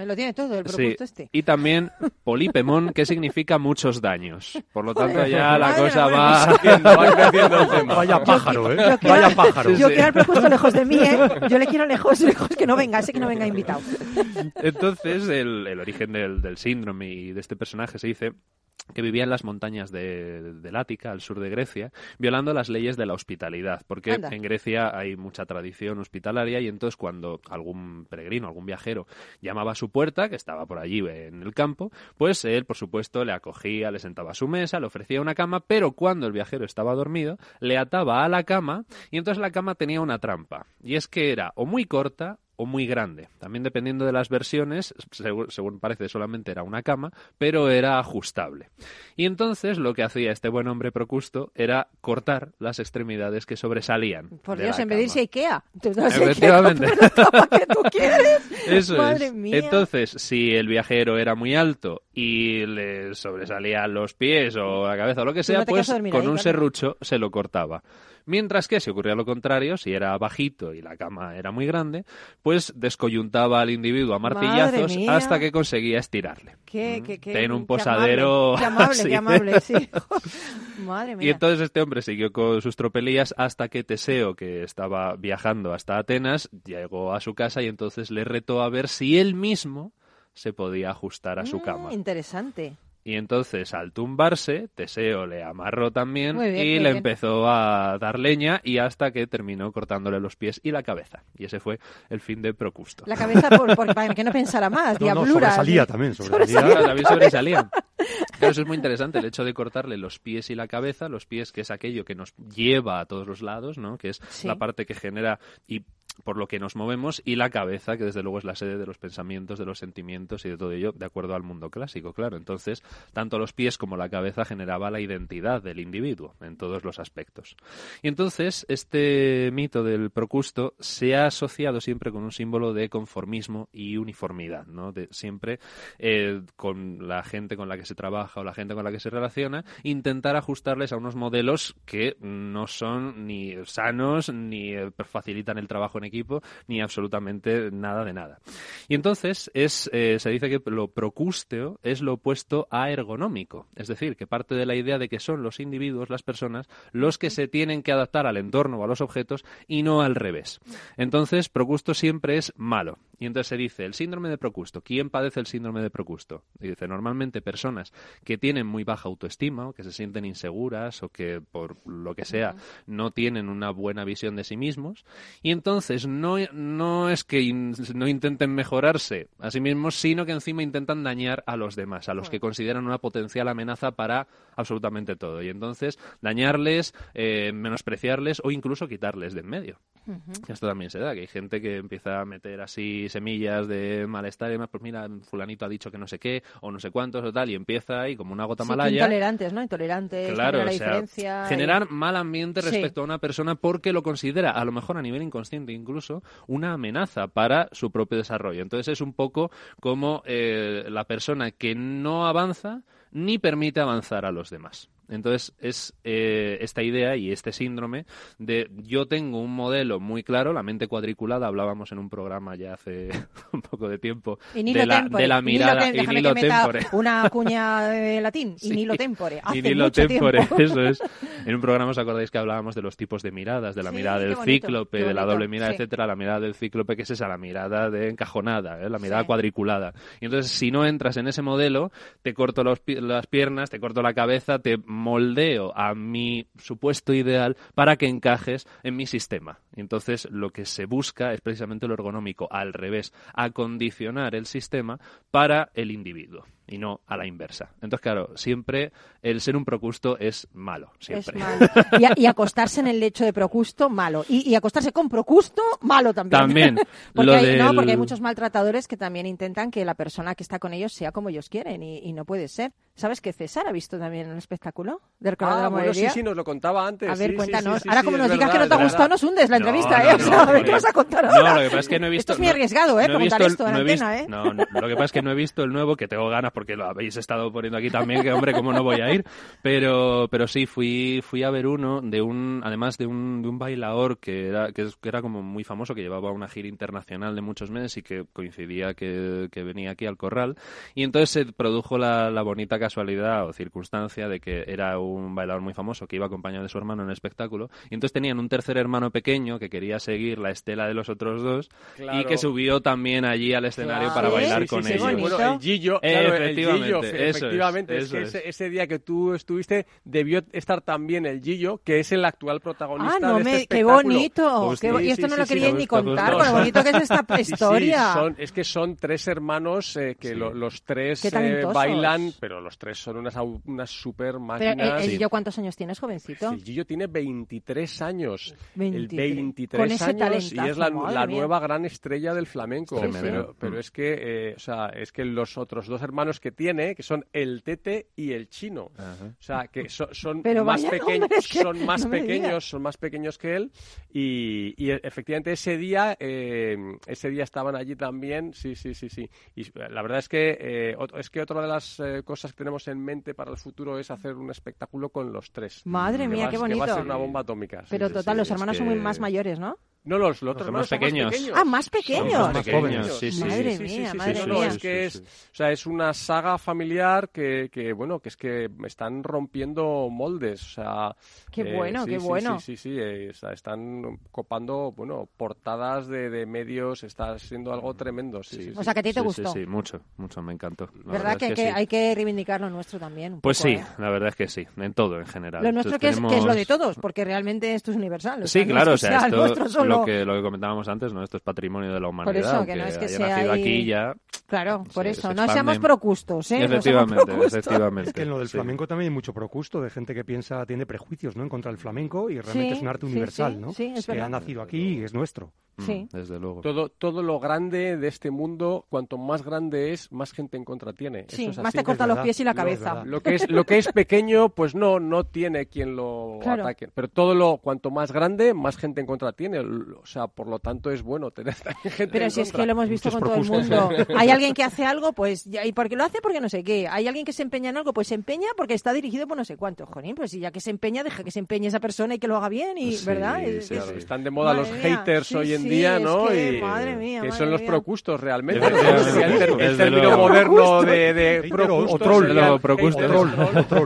A: Lo tiene todo el
K: Sí,
A: este.
K: Y también polipemón, que significa muchos daños. Por lo tanto,
A: Joder,
K: ya la cosa va creciendo, va creciendo el tema.
F: Vaya pájaro, ¿eh?
A: Yo quiero,
F: Vaya pájaro.
A: Yo quiero al Procusto lejos de mí, ¿eh? Yo le quiero lejos, lejos, que no venga, ese que no venga invitado.
K: Entonces, el, el origen del, del síndrome y de este personaje se dice que vivía en las montañas de, del Ática, al sur de Grecia, violando las leyes de la hospitalidad, porque
M: Anda.
K: en Grecia hay mucha tradición hospitalaria y entonces cuando algún peregrino, algún viajero llamaba a su puerta, que estaba por allí en el campo, pues él, por supuesto, le acogía, le sentaba a su mesa, le ofrecía una cama, pero cuando el viajero estaba dormido, le ataba a la cama y entonces la cama tenía una trampa, y es que era o muy corta o muy grande. También dependiendo de las versiones, según, según parece solamente era una cama, pero era ajustable. Y entonces lo que hacía este buen hombre Procusto era cortar las extremidades que sobresalían.
A: Por Dios, en vez de irse a. Ikea.
K: Efectivamente.
A: que tú quieres.
K: Eso
A: Madre
K: es.
A: mía.
K: Entonces, si el viajero era muy alto y le sobresalían los pies o la cabeza o lo que sea,
A: no
K: pues con
A: ahí,
K: un
A: claro.
K: serrucho se lo cortaba. Mientras que si ocurría lo contrario, si era bajito y la cama era muy grande, pues descoyuntaba al individuo a martillazos hasta que conseguía estirarle.
A: Qué, qué, qué,
K: Ten un
A: qué
K: posadero
A: amable, Qué amable,
K: así.
A: qué amable, sí. Madre
K: Y
A: mía.
K: entonces este hombre siguió con sus tropelías hasta que Teseo, que estaba viajando hasta Atenas, llegó a su casa y entonces le retó a ver si él mismo se podía ajustar a su cama.
A: Mm, Interesante.
K: Y entonces, al tumbarse, Teseo le amarró también
A: bien,
K: y le
A: bien.
K: empezó a dar leña y hasta que terminó cortándole los pies y la cabeza. Y ese fue el fin de Procusto.
A: La cabeza por, por- para que no pensara más,
F: No, no,
A: diabluras.
F: sobresalía también,
K: Claro, también sobresalían. Claro, eso es muy interesante, el hecho de cortarle los pies y la cabeza, los pies que es aquello que nos lleva a todos los lados, ¿no? Que es
A: Sí.
K: la parte que genera y por lo que nos movemos y la cabeza, que desde luego es la sede de los pensamientos, de los sentimientos y de todo ello, de acuerdo al mundo clásico, claro. Entonces, tanto los pies como la cabeza generaba la identidad del individuo en todos los aspectos. Y entonces, este mito del Procusto se ha asociado siempre con un símbolo de conformismo y uniformidad, ¿no? De siempre eh, con la gente con la que se trabaja o la gente con la que se relaciona, intentar ajustarles a unos modelos que no son ni sanos, ni eh, facilitan el trabajo en equipo, ni absolutamente nada de nada. Y entonces es, eh, se dice que lo procústeo es lo opuesto a ergonómico, es decir, que parte de la idea de que son los individuos, las personas, los que se tienen que adaptar al entorno o a los objetos y no al revés. Entonces, Procusto siempre es malo. Y entonces se dice, el síndrome de Procusto. ¿Quién padece el síndrome de Procusto? Y dice, normalmente personas que tienen muy baja autoestima o que se sienten inseguras o que por lo que sea no tienen una buena visión de sí mismos. Y entonces no, no es que in- no intenten mejorarse a sí mismos, sino que encima intentan dañar a los demás, a los que consideran una potencial amenaza para absolutamente todo. Y entonces dañarles, eh, menospreciarles o incluso quitarles de en medio. Esto también se da, que hay gente que empieza a meter así semillas de malestar y demás, pues mira, fulanito ha dicho que no sé qué, o no sé cuántos o tal, y empieza ahí como una gota
A: Sí,
K: malaya.
A: intolerantes, ¿no? Intolerantes,
K: Claro,
A: generar la
K: o sea,
A: diferencia.
K: generar
A: y-
K: mal ambiente
A: Sí.
K: respecto a una persona porque lo considera, a lo mejor a nivel inconsciente incluso, una amenaza para su propio desarrollo. Entonces es un poco como eh, la persona que no avanza ni permite avanzar a los demás. Entonces es eh, esta idea y este síndrome de yo tengo un modelo muy claro, la mente cuadriculada, hablábamos en un programa ya hace un poco de tiempo
A: Y
K: de
A: nilo
K: la,
A: tempore.
K: de la
A: Y nilo
K: mirada y nilo
A: que
K: tempore.
A: una cuña de latín. Y
K: Sí.
A: nilo tempore. Hace
K: y nilo
A: mucho
K: tempore,
A: tiempo.
K: eso es. En un programa os acordáis que hablábamos de los tipos de miradas, de la
A: Sí,
K: mirada del
A: bonito,
K: cíclope, de la doble mirada,
A: sí.
K: etcétera, la mirada del cíclope, que es esa, la mirada de encajonada, ¿eh? la mirada cuadriculada. Y entonces, si no entras en ese modelo, te corto los las piernas, te corto la cabeza, te moldeo a mi supuesto ideal para que encajes en mi sistema. Entonces, lo que se busca es precisamente lo ergonómico, al revés, acondicionar el sistema para el individuo y no a la inversa. Entonces, claro, siempre el ser un procusto es malo,
A: Es
K: siempre.
A: malo. Y, a- y acostarse en el lecho de Procusto, malo. Y, y acostarse con Procusto, malo también.
K: También.
A: porque,
K: Lo
A: hay, no,
K: del-
A: porque hay muchos maltratadores que también intentan que la persona que está con ellos sea como ellos quieren y, y no puede ser. ¿Sabes que César ha visto también el espectáculo del Recuerdo de
M: Ah,
A: la
M: bueno, sí, sí, nos lo contaba antes.
A: A ver,
M: sí,
A: cuéntanos.
M: sí, sí,
A: Ahora,
M: sí,
A: como nos digas que no te ha gustado, nos hundes la
K: No,
A: entrevista,
K: no,
A: ¿eh? O
K: no,
A: sea, a ver qué vas a contar
K: No,
A: ahora.
K: lo que pasa es que no he visto...
A: Esto es muy
K: no-
A: arriesgado, ¿eh?
K: no
A: esto en
K: no
A: antena, ¿eh?
K: No, no, lo que pasa es que no he visto el nuevo, que tengo ganas porque lo habéis estado poniendo aquí también, que hombre, cómo no voy a ir. Pero, pero sí, fui, fui a ver uno de un, además de un, de un bailador que era, que, es- que era como muy famoso, que llevaba una gira internacional de muchos meses y que coincidía que, que venía aquí al corral. Y entonces se produjo la, la bonita casualidad o circunstancia de que era un bailador muy famoso que iba acompañado de su hermano en el espectáculo. Y entonces tenían un tercer hermano pequeño que quería seguir la estela de los otros dos y
M: Claro.
K: que subió también allí al escenario
M: Claro.
K: para bailar
M: sí,
K: con
M: sí, sí,
K: ellos.
M: Bueno, el Gillo, claro, el
K: Efectivamente,
M: Gillo,
K: eso es,
M: efectivamente, es,
K: eso
M: que
K: es.
M: ese, ese día que tú estuviste debió estar también el Gillo, que es el actual protagonista
A: Ah, no
M: de
A: me,
M: este
A: qué bonito.
M: Justo.
A: qué bo-
M: Sí,
A: y esto
M: sí,
A: no
M: sí,
A: lo
M: sí,
A: queríais ni contar, con lo bonito que es esta historia.
M: son- es que son tres hermanos eh, que lo- los tres eh, bailan, pero los tres son unas, unas super
A: Pero
M: máquinas.
A: el, el yo, ¿cuántos años tienes, jovencito?
M: El Gillo tiene 23 años. El
A: 23.
M: 23
A: Con ese
M: años y es la, nueva gran estrella del flamenco.
K: Sí, sí.
M: Pero, pero es que, eh, o sea, es que los otros dos hermanos que tiene, que son el Tete y el Chino, o sea, que so- son
A: Pero
M: más pequeños,
A: que-
M: son más
A: no
M: pequeños, son más pequeños que él y, y efectivamente ese día, eh, ese día estaban allí también, sí, sí, sí, sí. Y la verdad es que eh, es que otra de las eh, cosas que tenemos en mente para el futuro es hacer un espectáculo con los tres.
A: Madre mía,
M: va-
A: qué
M: Que va a
A: bonito.
M: ser una bomba atómica.
A: Pero
M: sí,
A: total,
M: sí,
A: los hermanos son muy más mayores, ¿no?
M: No, los, los otros más
K: pequeños.
A: Ah, más pequeños.
K: Son más pequeños, sí, sí.
A: Madre
M: Sí,
A: mía,
M: sí,
A: madre mía.
M: no, es que es, o sea, es una saga familiar que, que, bueno, que es que están rompiendo moldes, o sea...
A: Qué
M: eh,
A: bueno,
M: sí,
A: qué
M: sí,
A: bueno.
M: Sí, sí, sí, eh, o sea, están copando, bueno, portadas de, de medios, está siendo algo tremendo, sí, sí,
A: O sea, que a ti te
K: Sí,
A: gustó.
K: Sí, sí, mucho, mucho, me encantó. La
A: ¿Verdad que,
K: es
A: que
K: sí.
A: hay que reivindicar lo nuestro también? un
K: Pues
A: poco,
K: sí,
A: ¿eh?
K: la verdad es que sí, en todo en general.
A: Lo nuestro
K: Entonces
A: que, es, que es lo de todos, porque realmente esto es universal.
K: Sí, claro, o sea, esto, lo, que, lo que comentábamos antes, ¿no? Esto es patrimonio de la humanidad.
A: eso, que no es que
K: haya
A: sea
K: nacido
A: ahí-
K: aquí ya...
A: Claro, por
K: se-
A: eso.
K: se
A: No seamos procustos, ¿eh? No
K: Efectivamente,
A: procustos.
K: efectivamente.
F: Es que en lo del
K: sí.
F: flamenco también hay mucho procusto de gente que piensa, tiene prejuicios ¿no? en contra del flamenco y realmente
A: Sí,
F: es un arte
A: sí,
F: universal,
A: sí,
F: ¿no?
A: sí, es
F: que
A: verdad.
F: ha nacido aquí y es nuestro.
A: Sí.
K: Mm, Desde luego.
M: Todo, todo lo grande de este mundo, cuanto más grande es, más gente en contra tiene.
A: Sí,
M: Eso es
A: más
M: así.
A: te corta los pies y la cabeza.
M: Lo que es, lo que es pequeño, pues no, no tiene quien lo
A: Claro.
M: ataque. Pero todo lo, cuanto más grande, más gente en contra tiene. O sea, por lo tanto es bueno tener también gente
A: Pero
M: en
A: si es que lo hemos visto
F: Muchos
A: con todo el mundo. Hay alguien que hace algo, pues, ya- ¿y por qué lo hace? Porque no sé qué. Hay alguien que se empeña en algo, pues se empeña porque está dirigido por no sé cuánto. Jolín, pues si ya que se empeña, deja que se empeñe esa persona y que lo haga bien, y,
K: Sí,
A: ¿verdad? Es-
K: sí,
A: es-.
M: Están de moda los
A: mía,
M: haters
A: sí,
M: hoy en
A: sí,
M: día,
A: es
M: ¿no?
A: que,
M: y
A: madre mía,
M: que
A: madre
M: son los procustos realmente. El, término moderno de, de
F: o- troll.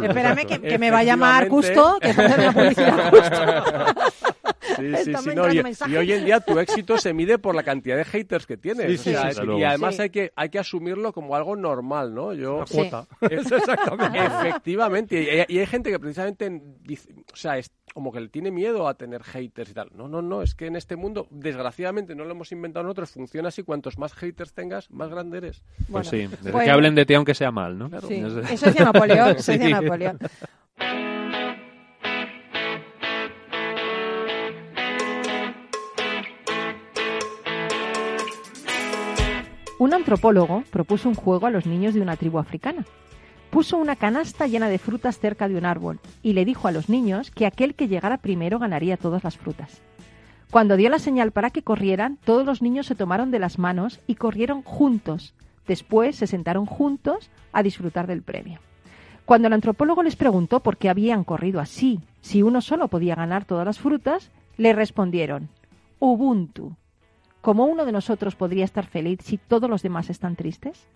A: Espérame que, me va a llamar. Custo, que está haciendo una publicidad Custo.
M: Sí, sí, sí, no, y, hoy en día tu éxito se mide por la cantidad de haters que tienes.
F: Sí,
M: o
F: sí,
M: sea,
F: sí,
M: es-
K: desde
M: y además
A: Sí.
M: hay, que, hay que asumirlo como algo normal, ¿no? Yo,
F: Una
A: Sí.
F: cuota.
M: Eso exactamente. Efectivamente. Y, hay- y hay gente que precisamente dice, o sea, es como que le tiene miedo a tener haters y tal. No, no, no. Es que en este mundo, desgraciadamente, no lo hemos inventado nosotros. Funciona así. Cuantos más haters tengas, más grande eres.
K: Pues sí, desde
A: pues-
K: que hablen de ti aunque sea mal, ¿no?
A: Sí. Eso- decía Napoleón, eso
K: Sí.
A: decía Napoleón. Un antropólogo propuso un juego a los niños de una tribu africana. Puso una canasta llena de frutas cerca de un árbol y le dijo a los niños que aquel que llegara primero ganaría todas las frutas. Cuando dio la señal para que corrieran, todos los niños se tomaron de las manos y corrieron juntos. Después se sentaron juntos a disfrutar del premio. Cuando el antropólogo les preguntó por qué habían corrido así, si uno solo podía ganar todas las frutas, le respondieron Ubuntu. ¿Cómo uno de nosotros podría estar feliz si todos los demás están tristes?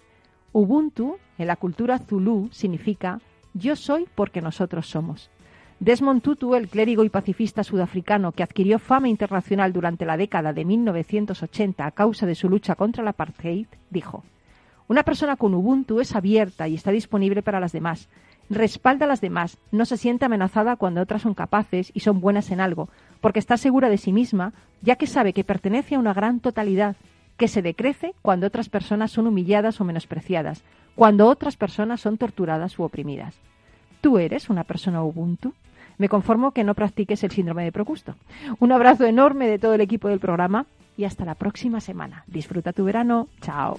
A: Ubuntu, en la cultura zulú, significa yo soy porque nosotros somos. Desmond Tutu, el clérigo y pacifista sudafricano que adquirió fama internacional durante la década de 1980 a causa de su lucha contra la apartheid, dijo, Una persona con Ubuntu es abierta y está disponible para las demás, respalda a las demás, no se siente amenazada cuando otras son capaces y son buenas en algo, porque está segura de sí misma, ya que sabe que pertenece a una gran totalidad, que se decrece cuando otras personas son humilladas o menospreciadas, cuando otras personas son torturadas u oprimidas. ¿Tú eres una persona Ubuntu? Me conformo que no practiques el síndrome de Procusto. Un abrazo enorme de todo el equipo del programa y hasta la próxima semana. Disfruta tu verano. Chao.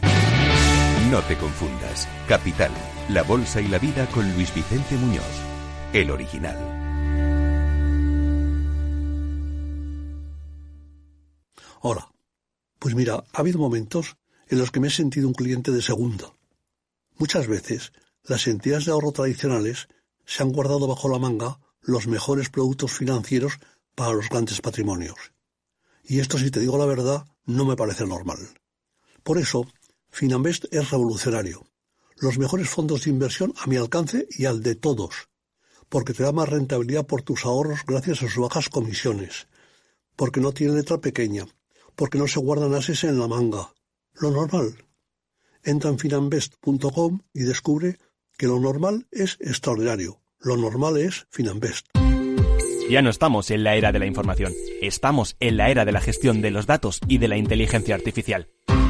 J: No te confundas. Capital, La Bolsa y la Vida con Luis Vicente Muñoz, el original.
N: Hola. Pues mira, ha habido momentos en los que me he sentido un cliente de segunda. Muchas veces, las entidades de ahorro tradicionales se han guardado bajo la manga los mejores productos financieros para los grandes patrimonios. Y esto, si te digo la verdad, no me parece normal. Por eso, Finambest es revolucionario. Los mejores fondos de inversión a mi alcance y al de todos. Porque te da más rentabilidad por tus ahorros gracias a sus bajas comisiones. Porque no tiene letra pequeña. Porque no se guardan ases en la manga. Lo normal. Entra en finambest.com y descubre que lo normal es extraordinario. Lo normal es Finambest.
O: Ya no estamos en la era de la información, estamos en la era de la gestión de los datos y de la inteligencia artificial.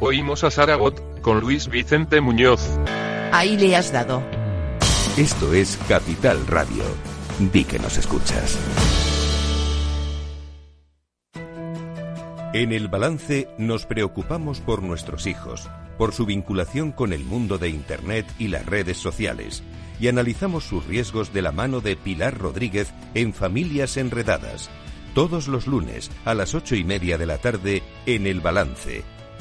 P: Oímos a Saragot con Luis Vicente Muñoz.
Q: Ahí le has dado.
J: Esto es Capital Radio. Di que nos escuchas. En el balance nos preocupamos por nuestros hijos, por su vinculación con el mundo de Internet y las redes sociales, y analizamos sus riesgos de la mano de Pilar Rodríguez en Familias Enredadas, todos los lunes a las ocho y media de la tarde en el balance,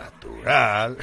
R: natural.